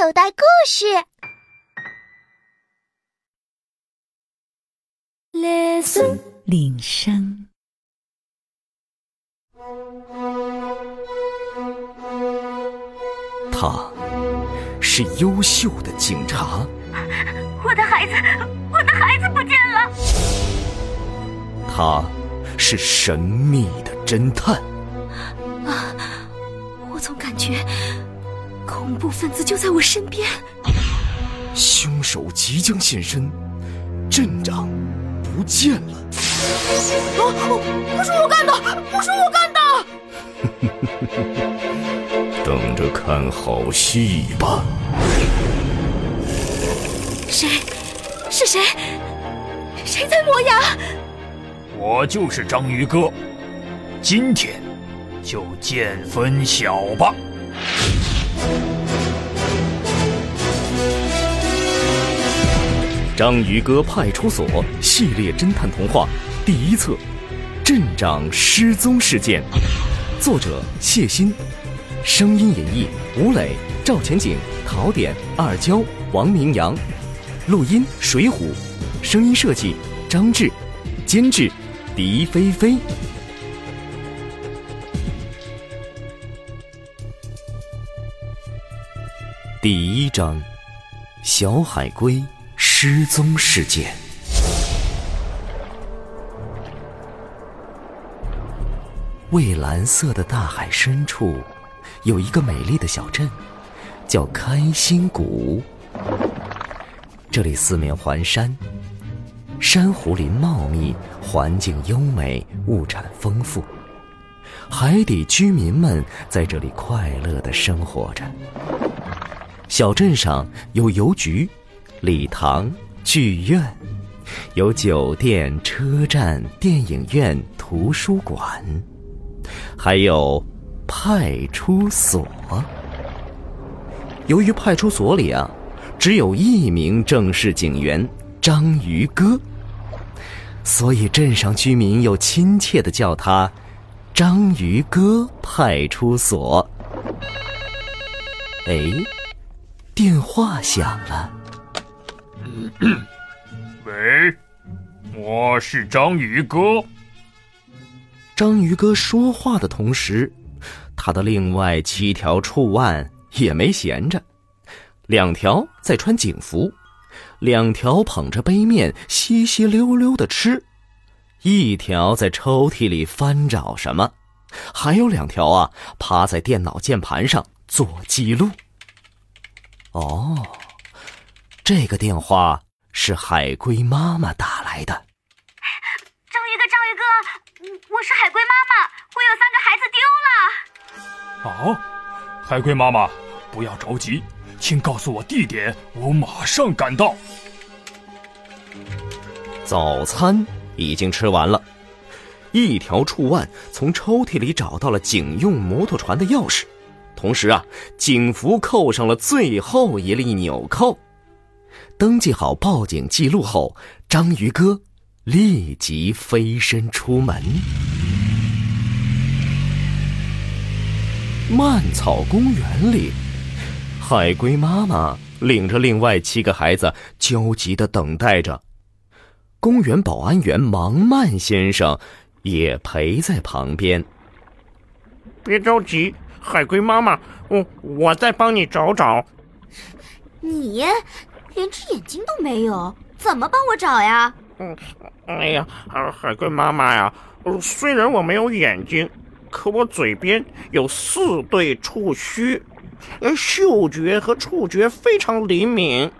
口袋故事。Listen，铃声。他是优秀的警察。我的孩子，我的孩子不见了。他是神秘的侦探。啊，我总感觉恐怖分子就在我身边。凶手即将现身，镇长不见了。啊，不是我干的，不是我干的。等着看好戏吧。谁？是谁？谁在磨牙？我就是章鱼哥，今天就见分晓吧。章鱼哥派出所系列侦探童话第一册：镇长失踪事件，作者谢欣，声音演绎吴磊、赵前景、陶点、二娇、王明阳，录音水浒，声音设计张志，监制狄菲菲。第一章：小海龟。失踪事件。蔚蓝色的大海深处，有一个美丽的小镇，叫开心谷。这里四面环山，珊瑚林茂密，环境优美，物产丰富。海底居民们在这里快乐的生活着。小镇上有邮局。礼堂、剧院，有酒店、车站、电影院、图书馆，还有派出所。由于派出所里啊，只有一名正式警员章鱼哥，所以镇上居民又亲切的叫他“章鱼哥派出所”。哎，电话响了。喂，我是章鱼哥。章鱼哥说话的同时，他的另外七条触腕也没闲着，两条在穿警服，两条捧着杯面稀稀溜溜的吃，一条在抽屉里翻找什么，还有两条啊趴在电脑键盘上做记录。哦。这个电话是海龟妈妈打来的。章鱼哥，章鱼哥，我是海龟妈妈，我有三个孩子丢了。哦，海龟妈妈，不要着急，请告诉我地点，我马上赶到。早餐已经吃完了，一条触腕从抽屉里找到了警用摩托船的钥匙，同时啊，警服扣上了最后一粒纽扣。登记好报警记录后，章鱼哥立即飞身出门。蔓草公园里，海龟妈妈领着另外七个孩子焦急的等待着。公园保安员芒曼先生也陪在旁边。别着急，海龟妈妈，我我再帮你找找。你。连只眼睛都没有，怎么帮我找呀？嗯，哎呀，海龟妈妈呀，虽然我没有眼睛，可我嘴边有四对触须，嗅觉和触觉非常灵敏，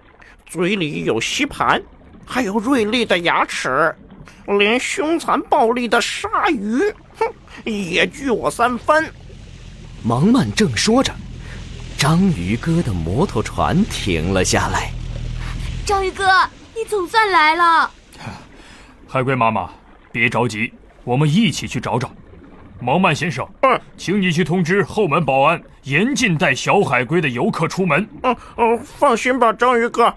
嘴里有吸盘，还有锐利的牙齿，连凶残暴力的鲨鱼，哼，也惧我三分。芒曼正说着，章鱼哥的摩托船停了下来。章鱼哥，你总算来了！海龟妈妈，别着急，我们一起去找找。毛曼先生，嗯，请你去通知后门保安，严禁带小海龟的游客出门。嗯嗯，放心吧，章鱼哥，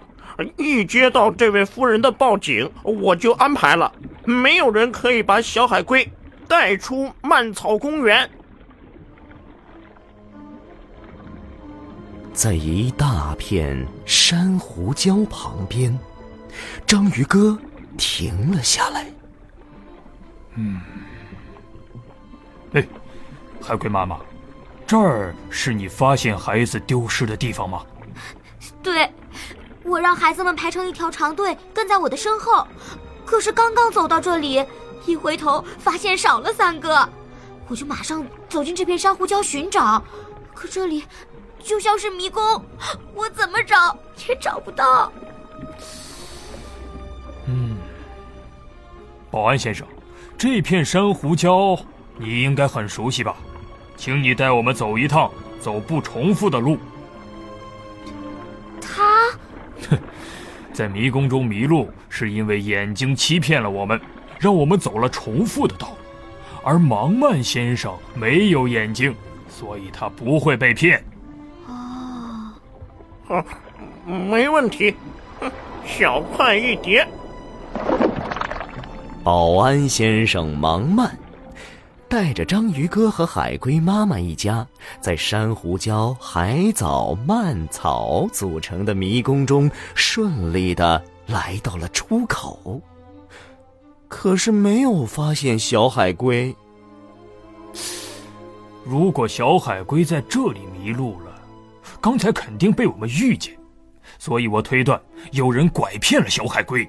一接到这位夫人的报警，我就安排了，没有人可以把小海龟带出蔓草公园。在一大片珊瑚礁旁边，章鱼哥停了下来。嗯，哎，海龟妈妈，这儿是你发现孩子丢失的地方吗？对，我让孩子们排成一条长队，跟在我的身后。可是刚刚走到这里，一回头发现少了三个，我就马上走进这片珊瑚礁寻找。可这里就像是迷宫，我怎么找也找不到。嗯，保安先生，这片珊瑚礁你应该很熟悉吧？请你带我们走一趟走不重复的路。他，哼，在迷宫中迷路是因为眼睛欺骗了我们，让我们走了重复的道路。而盲曼先生没有眼睛，所以他不会被骗。没问题，小快一碟。保安先生忙慢，带着章鱼哥和海龟妈妈一家，在珊瑚礁、海藻、蔓草组成的迷宫中顺利的来到了出口。可是没有发现小海龟。如果小海龟在这里迷路了，刚才肯定被我们遇见，所以我推断有人拐骗了小海龟。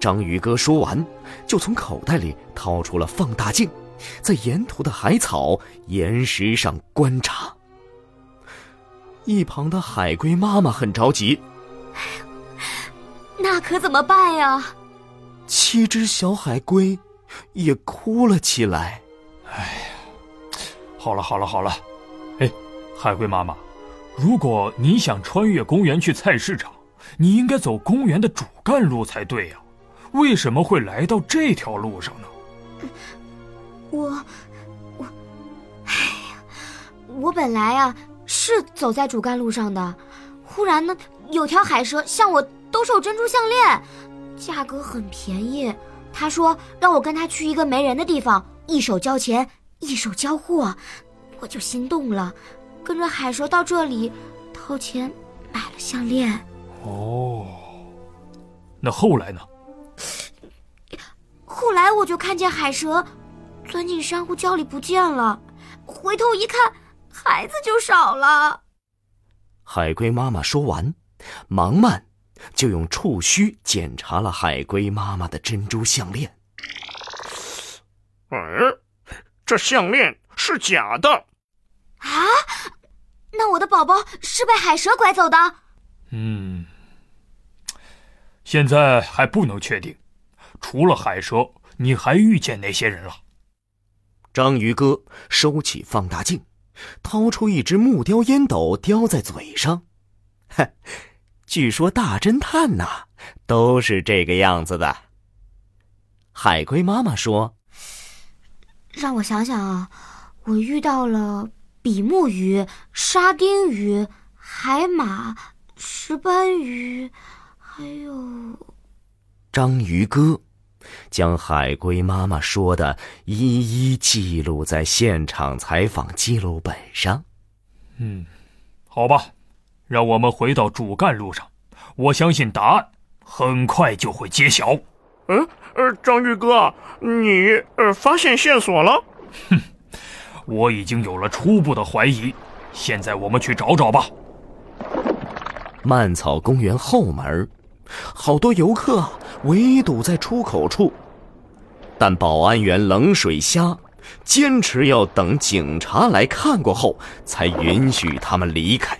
章鱼哥说完，就从口袋里掏出了放大镜，在沿途的海草、岩石上观察。一旁的海龟妈妈很着急，那可怎么办呀？七只小海龟也哭了起来。哎呀，好了好了好了，哎，海龟妈妈，如果你想穿越公园去菜市场，你应该走公园的主干路才对呀。为什么会来到这条路上呢？我，我，哎呀，我本来啊是走在主干路上的，忽然呢有条海蛇向我兜售珍珠项链，价格很便宜。他说让我跟他去一个没人的地方，一手交钱，一手交货，我就心动了，跟着海蛇到这里，掏钱买了项链。哦，那后来呢？后来我就看见海蛇钻进珊瑚礁里不见了，回头一看，孩子就少了。海龟妈妈说完，忙慢就用触须检查了海龟妈妈的珍珠项链。哎，这项链是假的啊！那我的宝宝是被海蛇拐走的？嗯，现在还不能确定。除了海蛇，你还遇见哪些人了？章鱼哥收起放大镜，掏出一只木雕烟斗，叼在嘴上。哼，据说大侦探呐，都是这个样子的。海龟妈妈说：“让我想想啊，我遇到了比目鱼、沙丁鱼、海马、石斑鱼，还有章鱼哥。”将海龟妈妈说的一一记录在现场采访记录本上。嗯，好吧，让我们回到主干路上。我相信答案很快就会揭晓。嗯，呃，章鱼哥，你呃发现线索了？哼，我已经有了初步的怀疑。现在我们去找找吧。蔓草公园后门，好多游客。围堵在出口处，但保安员冷水虾坚持要等警察来看过后，才允许他们离开。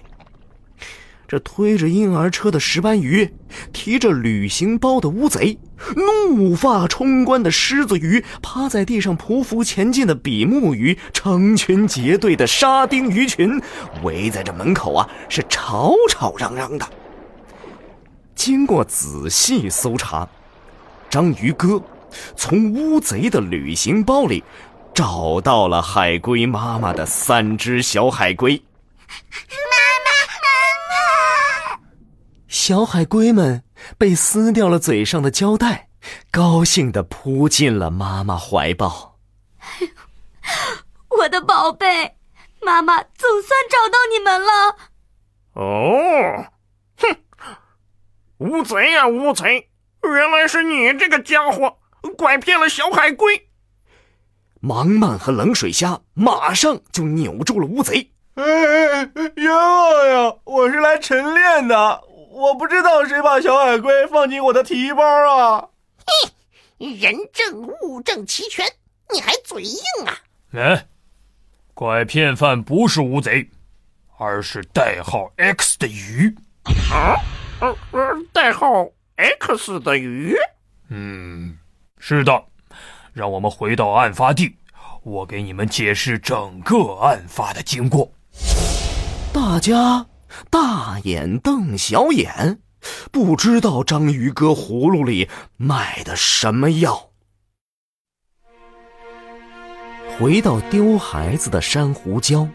这推着婴儿车的石斑鱼，提着旅行包的乌贼，怒发冲冠的狮子鱼，趴在地上匍匐前进的比目鱼，成群结队的沙丁鱼群，围在这门口啊，是吵吵嚷嚷的。经过仔细搜查，章鱼哥从乌贼的旅行包里找到了海龟妈妈的三只小海龟。妈妈，妈妈！小海龟们被撕掉了嘴上的胶带，高兴地扑进了妈妈怀抱。我的宝贝，妈妈总算找到你们了。哦，哼，乌贼呀乌贼，原来是你这个家伙拐骗了小海龟。芒蔓和冷水虾马上就扭住了乌贼。哎哎哎！冤枉呀！我是来晨练的，我不知道谁把小海龟放进我的提包啊！嘿，人证物证齐全，你还嘴硬啊？哎，拐骗犯不是乌贼，而是代号 X 的鱼。啊？呃呃，代号 X 的鱼？嗯，是的。让我们回到案发地，我给你们解释整个案发的经过。大家大眼瞪小眼，不知道章鱼哥葫芦里卖的什么药。回到丢孩子的珊瑚礁，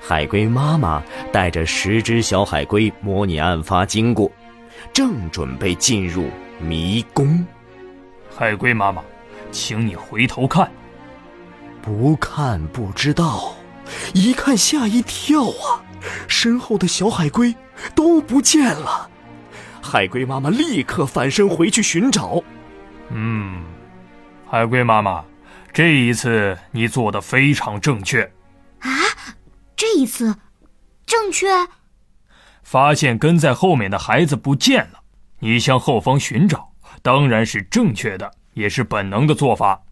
海龟妈妈带着十只小海龟模拟案发经过，正准备进入迷宫。海龟妈妈，请你回头看。不看不知道。一看吓一跳啊！身后的小海龟都不见了。海龟妈妈立刻返身回去寻找。嗯，海龟妈妈，这一次你做的非常正确。啊，这一次正确？发现跟在后面的孩子不见了，你向后方寻找，当然是正确的，也是本能的做法。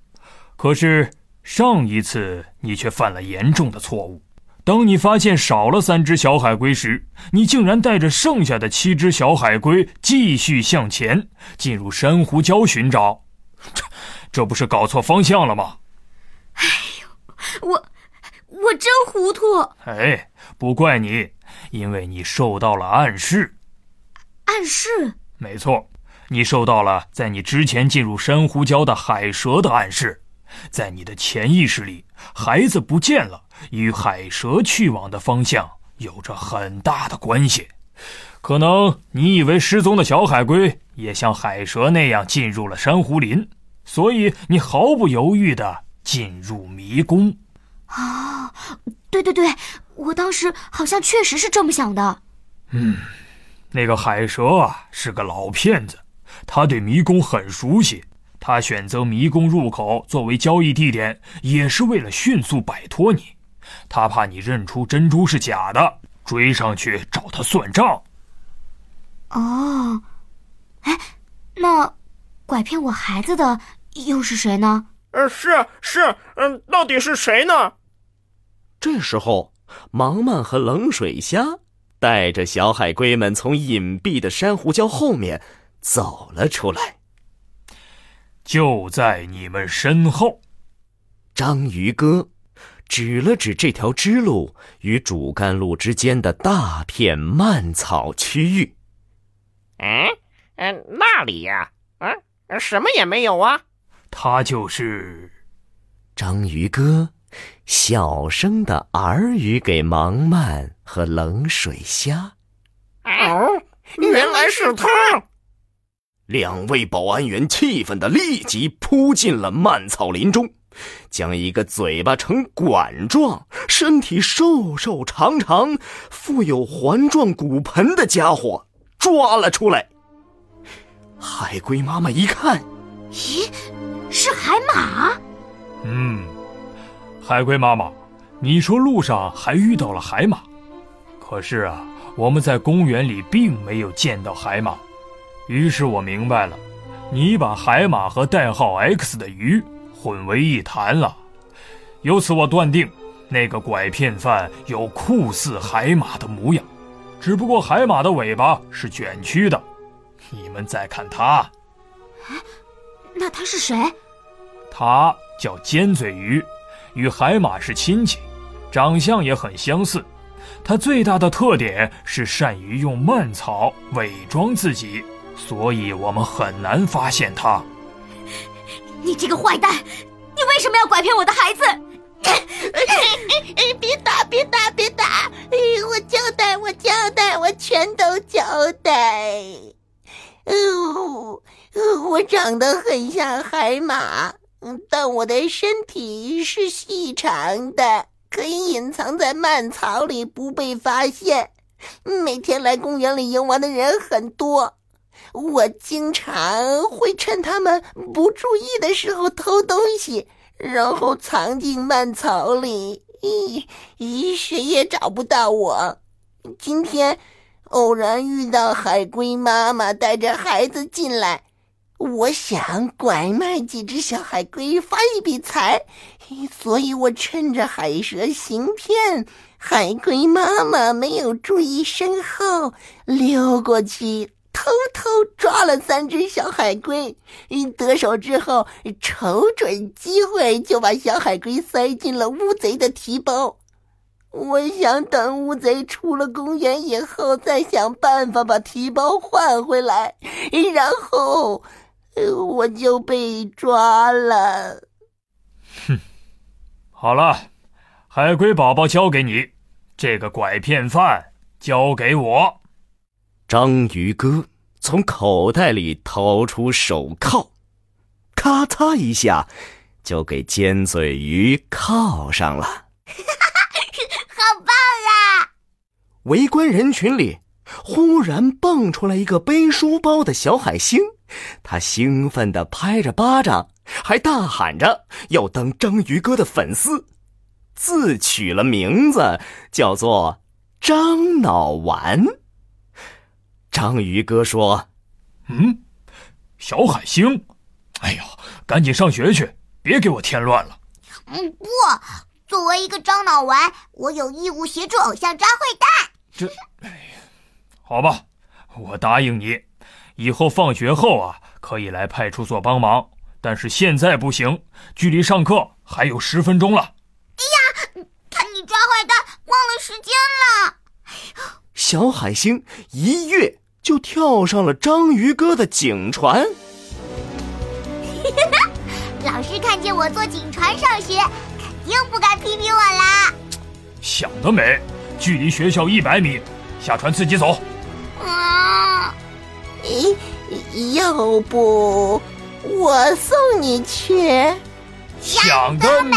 可是。上一次你却犯了严重的错误。当你发现少了三只小海龟时，你竟然带着剩下的七只小海龟继续向前，进入珊瑚礁寻找。这，这不是搞错方向了吗？哎呦，我，我真糊涂。哎，不怪你，因为你受到了暗示。暗示？没错，你受到了在你之前进入珊瑚礁的海蛇的暗示。在你的潜意识里，孩子不见了，与海蛇去往的方向有着很大的关系。可能你以为失踪的小海龟也像海蛇那样进入了珊瑚林，所以你毫不犹豫地进入迷宫。哦，对对对，我当时好像确实是这么想的。嗯，那个海蛇啊是个老骗子，他对迷宫很熟悉。他选择迷宫入口作为交易地点，也是为了迅速摆脱你。他怕你认出珍珠是假的，追上去找他算账。哦，哎，那拐骗我孩子的又是谁呢？呃，是是，嗯，到底是谁呢？这时候，芒芒和冷水虾带着小海龟们从隐蔽的珊瑚礁后面走了出来。就在你们身后，章鱼哥指了指这条支路与主干路之间的大片蔓草区域。嗯嗯，那里呀，嗯，什么也没有啊。他就是章鱼哥，小声的耳语给芒蔓和冷水虾。哦，原来是他。两位保安员气愤的立即扑进了蔓草林中，将一个嘴巴呈管状、身体瘦瘦长长、富有环状骨盆的家伙抓了出来。海龟妈妈一看，咦，是海马？嗯，海龟妈妈，你说路上还遇到了海马，可是啊，我们在公园里并没有见到海马。于是我明白了，你把海马和代号 X 的鱼混为一谈了。由此我断定，那个拐骗犯有酷似海马的模样，只不过海马的尾巴是卷曲的。你们再看他，那他是谁？他叫尖嘴鱼，与海马是亲戚，长相也很相似。他最大的特点是善于用蔓草伪装自己。所以我们很难发现他。你这个坏蛋，你为什么要拐骗我的孩子？别打，别打，别打！我交代，我交代，我全都交代。哦，我长得很像海马，但我的身体是细长的，可以隐藏在蔓草里不被发现。每天来公园里游玩的人很多，我经常会趁他们不注意的时候偷东西，然后藏进蔓草里，咦咦，谁也找不到我。今天偶然遇到海龟妈妈带着孩子进来，我想拐卖几只小海龟发一笔财，所以我趁着海蛇行骗。海龟妈妈没有注意身后，溜过去，偷偷抓了三只小海龟。得手之后，瞅准机会就把小海龟塞进了乌贼的提包。我想等乌贼出了公园以后，再想办法把提包换回来，然后我就被抓了。哼，好了。海龟宝宝交给你，这个拐骗犯交给我。章鱼哥从口袋里掏出手铐，咔嚓一下，就给尖嘴鱼铐上了。好棒啊！围观人群里，忽然蹦出来一个背书包的小海星，他兴奋地拍着巴掌，还大喊着要当章鱼哥的粉丝。自取了名字，叫做张脑丸。章鱼哥说：“嗯，小海星，哎呦，赶紧上学去，别给我添乱了。”“嗯，不，作为一个樟脑丸，我有义务协助偶像抓坏蛋。”“这，哎呀，好吧，我答应你，以后放学后啊，可以来派出所帮忙，但是现在不行，距离上课还有十分钟了。”哎呀，看你抓坏蛋忘了时间了，小海星一跃就跳上了章鱼哥的警船。老师看见我坐警船上学，肯定不敢批评我啦。想得美！距离学校一百米，下船自己走。啊，咦，要不我送你去？想得美！